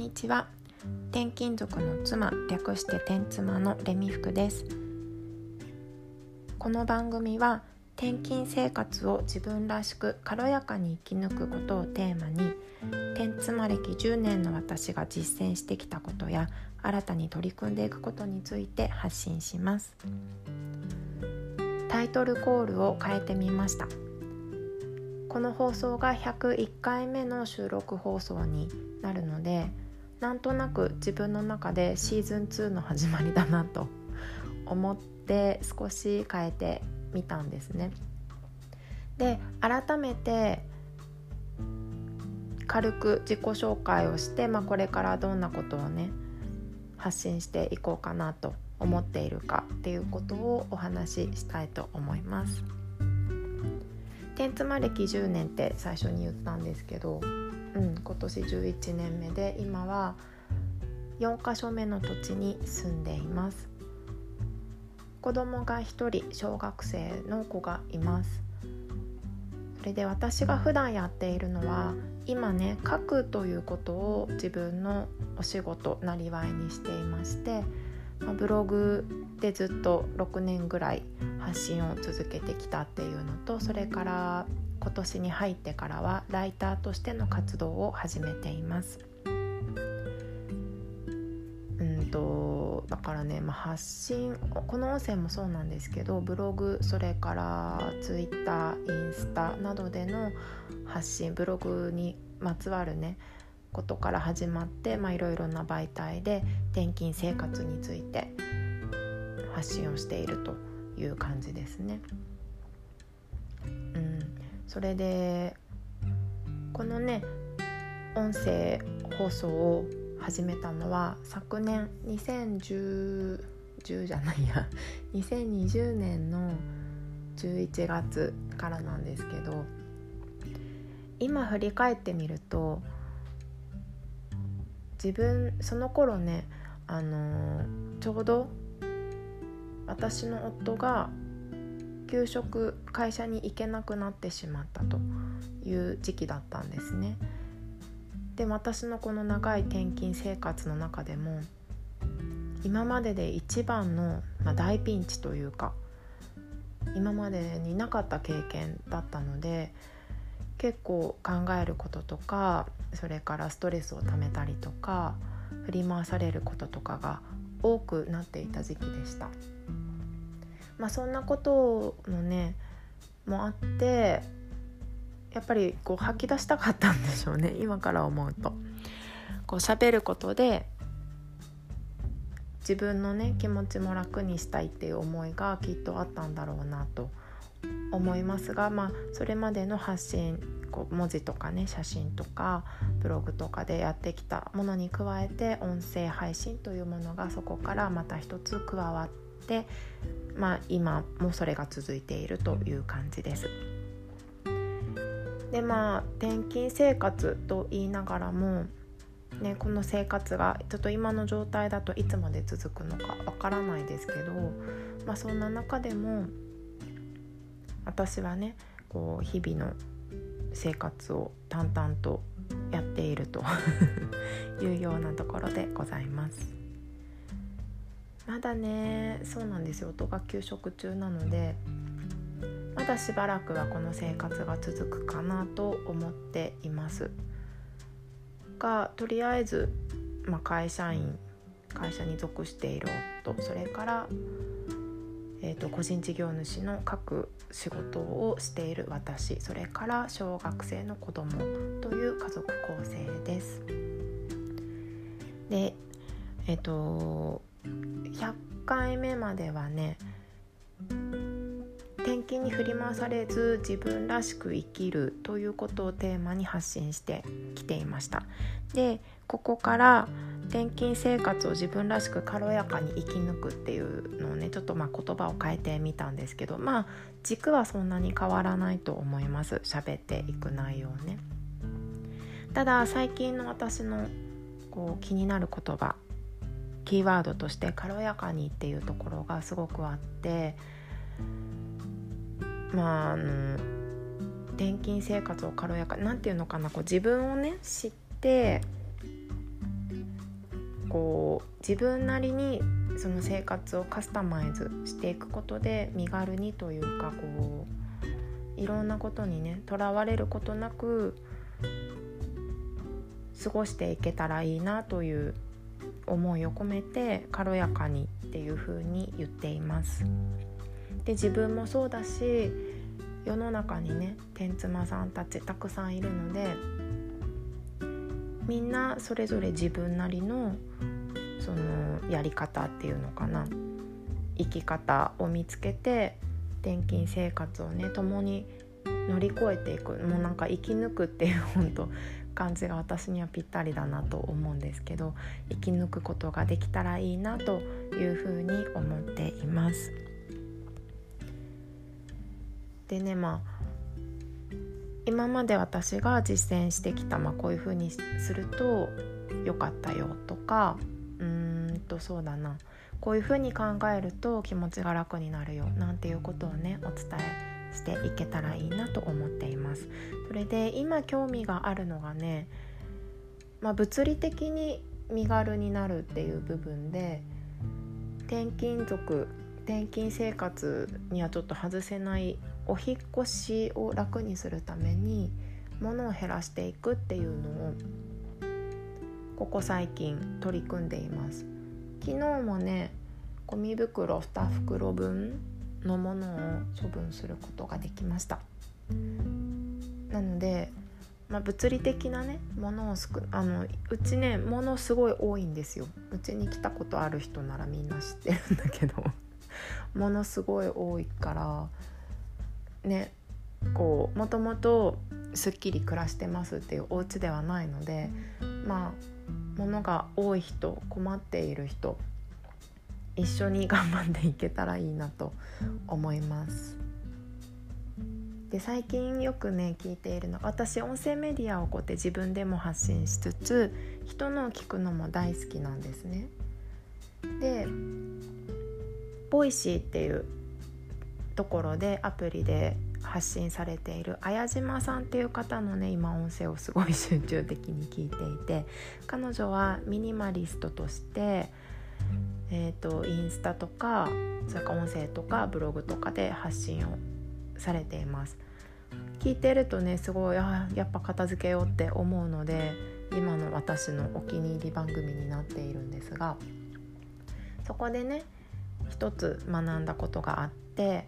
にちは。転勤族の妻略して転妻のレミフクです。この番組は転勤生活を自分らしく軽やかに生き抜くことをテーマに転妻歴10年の私が実践してきたことや新たに取り組んでいくことについて発信します。タイトルコールを変えてみました。この放送が101回目の収録放送になるのでなんとなく自分の中でシーズン2の始まりだなと思って少し変えてみたんですね。で改めて軽く自己紹介をして、まあ、これからどんなことをね発信していこうかなと思っているかっていうことをお話ししたいと思います。天妻歴10年って最初に言ったんですけど、うん、今年11年目で今は4か所目の土地に住んでいます。子供が1人小学生の子がいます。それで私が普段やっているのは今ね書くということを自分のお仕事なりわいにしていましてブログでずっと6年ぐらい発信を続けてきたっていうのとそれから今年に入ってからはライターとしての活動を始めています。うんとだからね、まあ、発信この音声もそうなんですけどブログそれからツイッターインスタなどでの発信ブログにまつわるねことから始まっていろいろな媒体で転勤生活について発信をしているという感じですね。うん、それでこのね音声放送を始めたのは昨年2010じゃないや 2020年の11月からなんですけど今振り返ってみると自分その頃ねあのちょうど私の夫が給食会社に行けなくなってしまったという時期だったんですね。で私のこの長い転勤生活の中でも今までで一番の、まあ、大ピンチというか今までになかった経験だったので結構考えることとかそれからストレスをためたりとか振り回されることとかが多くなっていた時期でした。まあ、そんなことのねもあってやっぱりこう吐き出したかったんでしょうね 今から思うと。こう喋ることで自分のね気持ちも楽にしたいっていう思いがきっとあったんだろうなと思いますが、まあ、それまでの発信こう文字とかね写真とかブログとかでやってきたものに加えて音声配信というものがそこからまた一つ加わって、まあ、今もそれが続いているという感じです。でまあ転勤生活と言いながらもね、この生活がちょっと今の状態だといつまで続くのかわからないですけど、まあ、そんな中でも私はねこう日々の生活を淡々とやっているというようなところでございますまだねそうなんですよ音が休職中なのでまだしばらくはこの生活が続くかなと思っていますがとりあえず、まあ、会社員会社に属している夫それからえーと、個人事業主の各仕事をしている私それから小学生の子供という家族構成です。でえっ、ー、と100回目まではね転勤に振り回されず自分らしく生きるということをテーマに発信してきていました。でここから転勤生活を自分らしく軽やかに生き抜くっていうのをねちょっとまあ言葉を変えてみたんですけどまあ軸はそんなに変わらないと思います。喋っていく内容ね。ただ最近の私のこう気になる言葉キーワードとして軽やかにっていうところがすごくあってまああの転勤生活を軽やかなんていうのかなこう自分をね知ってこう自分なりにその生活をカスタマイズしていくことで身軽にというかこういろんなことにねとらわれることなく過ごしていけたらいいなという思いを込めて軽やかにっていう風に言っています。で自分もそうだし世の中にね天妻さんたちたくさんいるのでみんなそれぞれ自分なりのそのやり方っていうのかな生き方を見つけて転勤生活をね共に乗り越えていくもうなんか生き抜くっていう本当感じが私にはぴったりだなと思うんですけど生き抜くことができたらいいなというふうに思っています。でねまあ今まで私が実践してきた、まあ、こういうふうにすると良かったよとかうーんとそうだなこういうふうに考えると気持ちが楽になるよなんていうことをねお伝えしていけたらいいなと思っています。それで今興味があるのがね、まあ、物理的に身軽になるっていう部分で転勤族転勤生活にはちょっと外せないお引越しを楽にするために物を減らしていくっていうのをここ最近取り組んでいます昨日もねゴミ袋2袋分のものを処分することができました。なので、まあ、物理的なねものをすくあのうちねものすごい多いんですよ。うちに来たことある人ならみんな知ってるんだけど。ものすごい多いからねこうもともとすっきり暮らしてますっていうお家ではないのでまあ物が多い人困っている人一緒に頑張っていけたらいいなと思います。で最近よくね聞いているの私音声メディアをこうやって自分でも発信しつつ人のを聞くのも大好きなんですね。で Voicy っていうところでアプリで発信されている綾島さんっていう方のね今音声をすごい集中的に聞いていて彼女はミニマリストとして、えーと、インスタとかそれから音声とかブログとかで発信をされています。聞いてるとねすごいあやっぱ片付けようって思うので今の私のお気に入り番組になっているんですがそこでね一つ学んだことがあって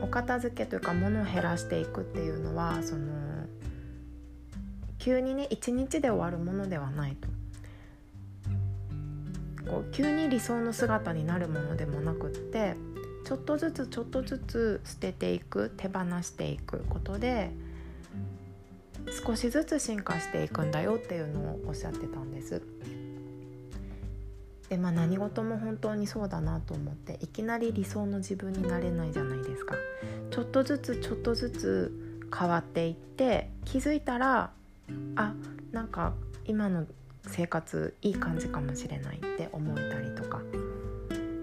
お片付けというか物を減らしていくっていうのはその急にね一日で終わるものではないと。こう急に理想の姿になるものでもなくってちょっとずつちょっとずつ捨てていく手放していくことで少しずつ進化していくんだよっていうのをおっしゃってたんです。でまあ何事も本当にそうだなと思っていきなり理想の自分になれないじゃないですかちょっとずつちょっとずつ変わっていって気づいたらあなんか今の生活いい感じかもしれないって思えたりとか。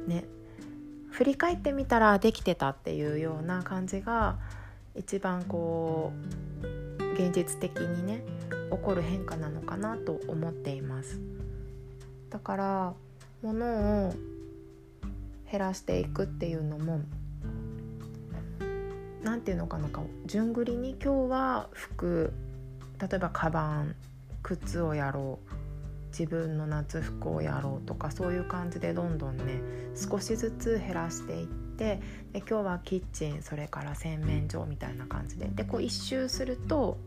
ね。振り返ってみたらできてたっていうような感じが一番こう現実的にね起こる変化なのかなと思っています。だからものを減らしていくっていうのも何て言うのかなか順繰りに今日は服例えばカバン靴をやろう自分の夏服をやろうとかそういう感じでどんどんね少しずつ減らしていってで今日はキッチンそれから洗面所みたいな感じで。でこう一周すると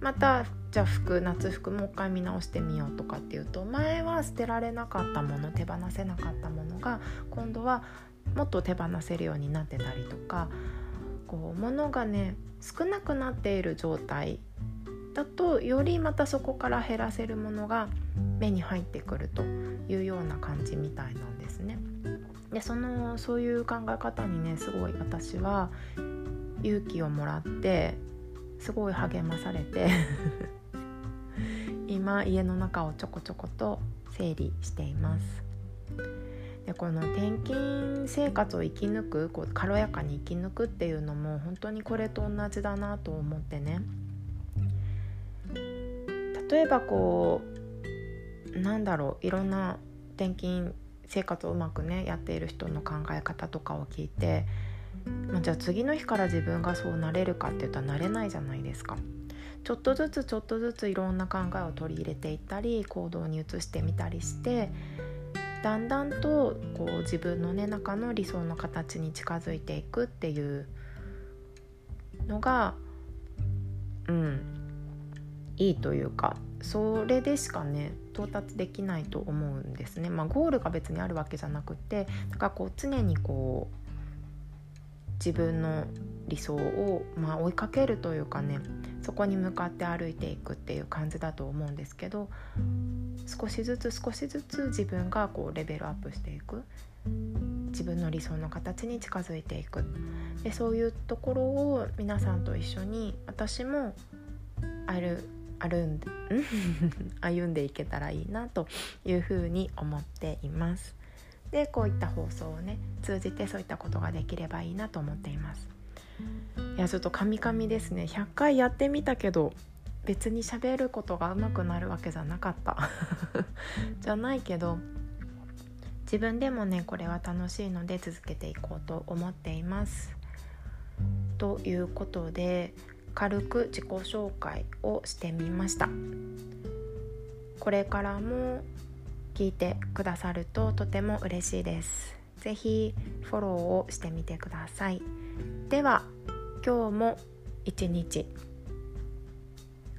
またじゃあ服夏服もう一回見直してみようとかっていうと前は捨てられなかったもの手放せなかったものが今度はもっと手放せるようになってたりとかこう物がね少なくなっている状態だとよりまたそこから減らせるものが目に入ってくるというような感じみたいなんですね。でそのそういう考え方にねすごい私は勇気をもらってすごい励まされて 今家の中をちょこちょこと整理しています。でこの転勤生活を生き抜くこう軽やかに生き抜くっていうのも本当にこれと同じだなと思ってね例えばこうなんだろういろんな転勤生活をうまくねやっている人の考え方とかを聞いて、まあ、じゃあ次の日から自分がそうなれるかって言ったらなれないじゃないですか。ちょっとずつちょっとずついろんな考えを取り入れていったり行動に移してみたりしてだんだんとこう自分の、ね、中の理想の形に近づいていくっていうのがうんいいというかそれでしかね到達できないと思うんですね。まあ、ゴールが別にあるわけじゃなくてだからこう常にこう自分の理想を、まあ、追いかけるというかねそこに向かって歩いていくっていう感じだと思うんですけど少しずつ少しずつ自分がこうレベルアップしていく自分の理想の形に近づいていくでそういうところを皆さんと一緒に私も歩歩んで 歩んでいけたらいいなというふうに思っています。でこういった放送をね通じてそういったことができればいいなと思っています。いやちょっとカミカミですね100回やってみたけど別に喋ることが上手くなるわけじゃなかった じゃないけど自分でもねこれは楽しいので続けていこうと思っています。ということで軽く自己紹介をしてみました。これからも聞いてくださるととても嬉しいです。ぜひフォローをしてみてください。では今日も一日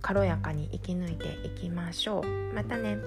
軽やかに生き抜いていきましょう。またね。